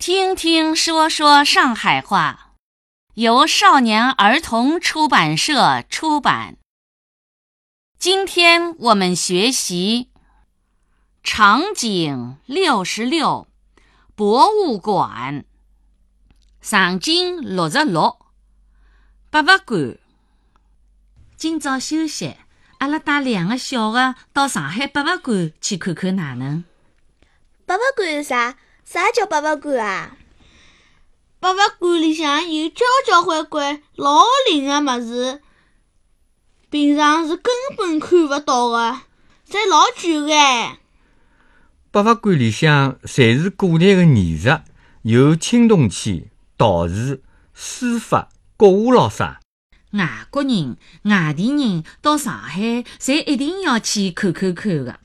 听听说说上海话，由少年儿童出版社出版。今天我们学习场景六十六，博物馆。场景六十六，博物馆。今朝休息，阿拉带两个小的到上海博物馆去看看，哪能？博物馆是啥？啥叫博物馆啊？博物馆里向有交交关关老灵个物事，平常是根本看勿到个，侪老贵个。博物馆里向侪是古代个艺术，有青铜器、陶瓷、书法、国画咾啥。外国人、外地人到上海，侪一定要去看看看个。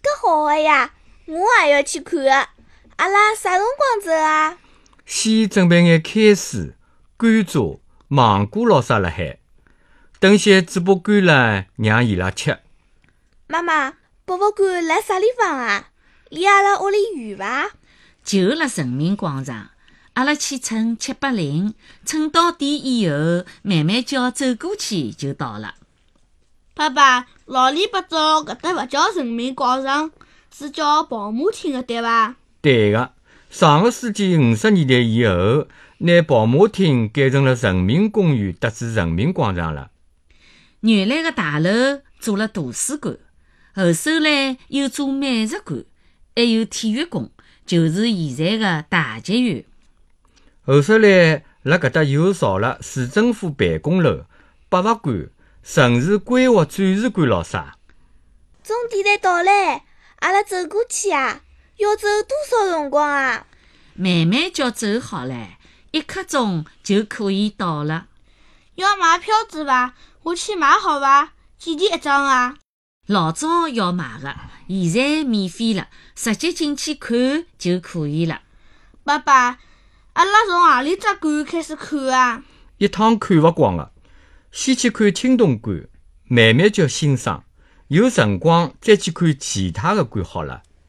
搿好个呀，我也要去看个。阿拉啥辰光走啊？先准备眼开水、甘蔗、芒果咾啥辣海，等歇嘴巴干了，让伊拉吃。妈妈，博物馆辣啥地方啊？离阿拉屋里远伐？就辣人民广场。阿拉去乘七八零，乘到点以后，慢慢叫走过去就到了。爸爸，老里八早搿搭勿叫人民广场，是叫跑马厅个，对伐？对个，上个世纪五十年代以后，拿跑马厅改成了人民公园，搭至人民广场了。原来个大楼做了图书馆，后首来又做美术馆，还有体育宫，就是现在个大剧院。后首来，辣搿搭又造了市政府办公楼、博物馆、城市规划展示馆咾啥。终点站到唻，阿拉走过去啊！要走多少辰光啊？慢慢叫走好了，一刻钟就可以到了。要买票子伐？我去买好伐？几钿一张啊？老早要买的，现在免费了，直接进去看就可以了。爸爸。阿拉从何里只馆开始看啊？一趟看勿光个，先去看青铜馆，慢慢叫欣赏。有辰光再去看其他的馆好了。